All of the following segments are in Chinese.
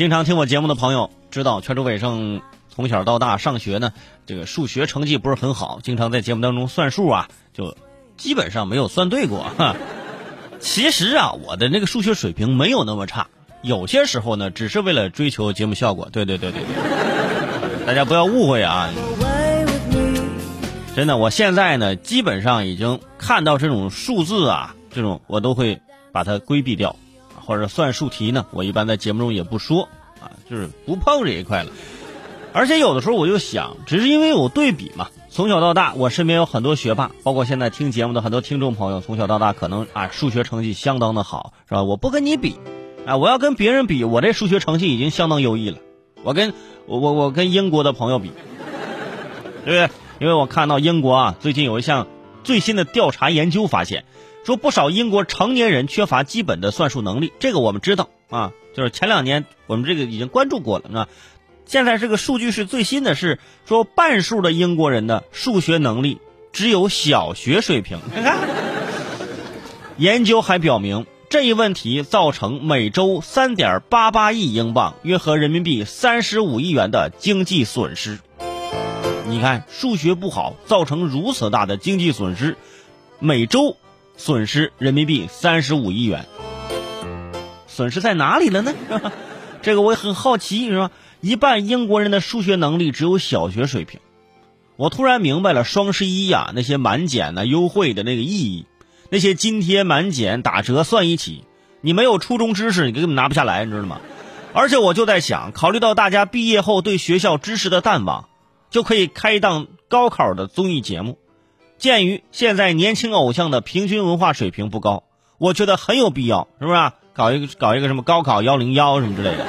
经常听我节目的朋友知道，全州伟盛从小到大上学呢，这个数学成绩不是很好，经常在节目当中算数啊，就基本上没有算对过。哈，其实啊，我的那个数学水平没有那么差，有些时候呢，只是为了追求节目效果。对对对对，大家不要误会啊。真的，我现在呢，基本上已经看到这种数字啊，这种我都会把它规避掉，或者算术题呢，我一般在节目中也不说啊，就是不碰这一块了。而且有的时候我就想，只是因为有对比嘛。从小到大，我身边有很多学霸，包括现在听节目的很多听众朋友，从小到大可能啊数学成绩相当的好，是吧？我不跟你比，啊，我要跟别人比，我这数学成绩已经相当优异了。我跟我我我跟英国的朋友比，对不对？因为我看到英国啊，最近有一项最新的调查研究发现，说不少英国成年人缺乏基本的算术能力。这个我们知道啊，就是前两年我们这个已经关注过了。啊现在这个数据是最新的，是说半数的英国人的数学能力只有小学水平。看看，研究还表明，这一问题造成每周三点八八亿英镑（约合人民币三十五亿元）的经济损失。你看，数学不好造成如此大的经济损失，每周损失人民币三十五亿元，损失在哪里了呢？这个我也很好奇，是吧？一半英国人的数学能力只有小学水平，我突然明白了双十一呀那些满减呢优惠的那个意义，那些津贴满减打折算一起，你没有初中知识你根本拿不下来，你知道吗？而且我就在想，考虑到大家毕业后对学校知识的淡忘。就可以开一档高考的综艺节目。鉴于现在年轻偶像的平均文化水平不高，我觉得很有必要，是不是？搞一个搞一个什么高考幺零幺什么之类的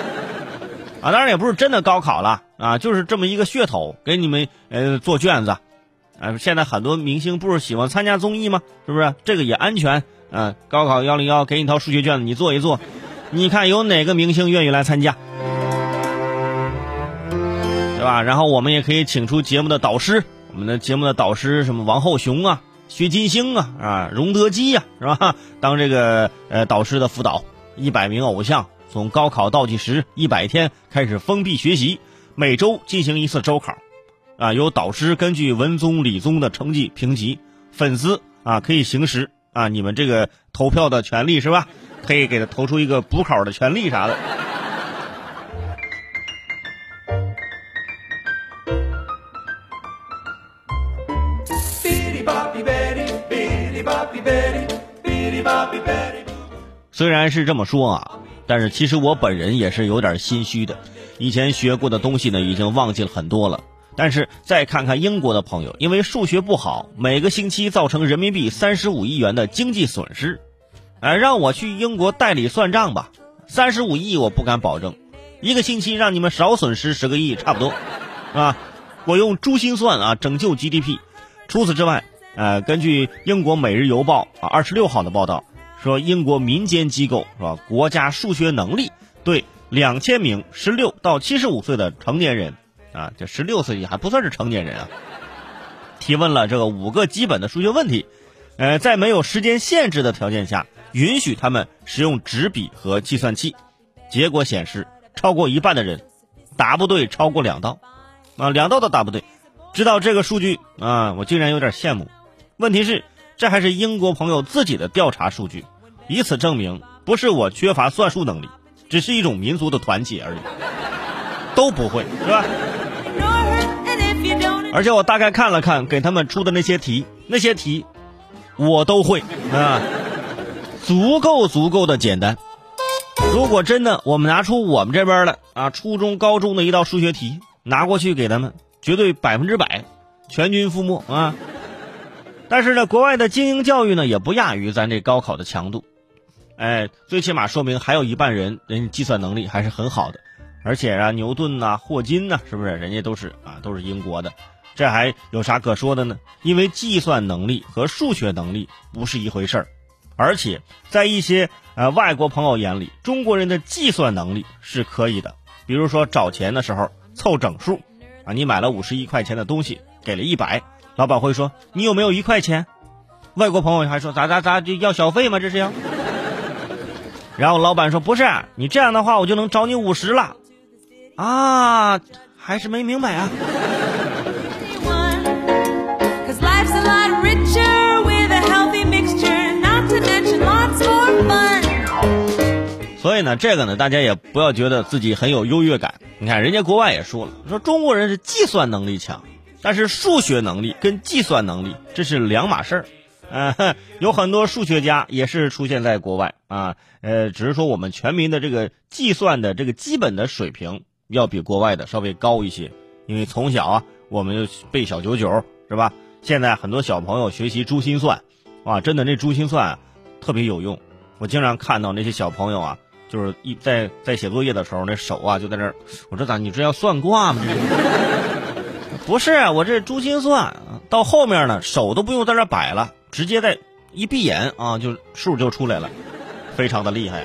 啊？当然也不是真的高考了啊，就是这么一个噱头，给你们呃做卷子。啊，现在很多明星不是喜欢参加综艺吗？是不是？这个也安全。嗯，高考幺零幺给你套数学卷子，你做一做，你看有哪个明星愿意来参加？对吧？然后我们也可以请出节目的导师，我们的节目的导师什么王后雄啊、薛金星啊、啊荣德基呀，是吧？当这个呃导师的辅导，一百名偶像从高考倒计时一百天开始封闭学习，每周进行一次周考，啊，由导师根据文综、理综的成绩评级，粉丝啊可以行使啊你们这个投票的权利是吧？可以给他投出一个补考的权利啥的。虽然是这么说啊，但是其实我本人也是有点心虚的。以前学过的东西呢，已经忘记了很多了。但是再看看英国的朋友，因为数学不好，每个星期造成人民币三十五亿元的经济损失。哎，让我去英国代理算账吧，三十五亿我不敢保证，一个星期让你们少损失十个亿差不多，啊，我用珠心算啊拯救 GDP。除此之外。呃，根据英国《每日邮报》啊二十六号的报道说，英国民间机构是吧？国家数学能力对两千名十六到七十五岁的成年人啊，这十六岁也还不算是成年人啊，提问了这个五个基本的数学问题。呃，在没有时间限制的条件下，允许他们使用纸笔和计算器。结果显示，超过一半的人答不对超过两道，啊，两道都答不对。知道这个数据啊，我竟然有点羡慕。问题是，这还是英国朋友自己的调查数据，以此证明不是我缺乏算术能力，只是一种民族的团结而已。都不会是吧？而且我大概看了看给他们出的那些题，那些题我都会啊，足够足够的简单。如果真的我们拿出我们这边的啊初中高中的一道数学题拿过去给他们，绝对百分之百全军覆没啊！但是呢，国外的精英教育呢也不亚于咱这高考的强度，哎，最起码说明还有一半人人计算能力还是很好的，而且啊，牛顿呐、霍金呐，是不是？人家都是啊都是英国的，这还有啥可说的呢？因为计算能力和数学能力不是一回事儿，而且在一些呃外国朋友眼里，中国人的计算能力是可以的，比如说找钱的时候凑整数，啊，你买了五十一块钱的东西，给了一百。老板会说：“你有没有一块钱？”外国朋友还说：“咋咋咋就要小费吗？这是要。”然后老板说：“不是，你这样的话我就能找你五十了啊，还是没明白啊。所以呢，这个呢，大家也不要觉得自己很有优越感。你看，人家国外也说了，说中国人是计算能力强，但是数学能力跟计算能力这是两码事儿。呃，有很多数学家也是出现在国外啊，呃，只是说我们全民的这个计算的这个基本的水平要比国外的稍微高一些，因为从小啊，我们就背小九九是吧？现在很多小朋友学习珠心算，哇，真的那珠心算特别有用。我经常看到那些小朋友啊，就是一在在写作业的时候，那手啊就在那儿，我说咋你这要算卦吗？不是，我这珠心算到后面呢，手都不用在这摆了，直接在一闭眼啊，就数就出来了，非常的厉害。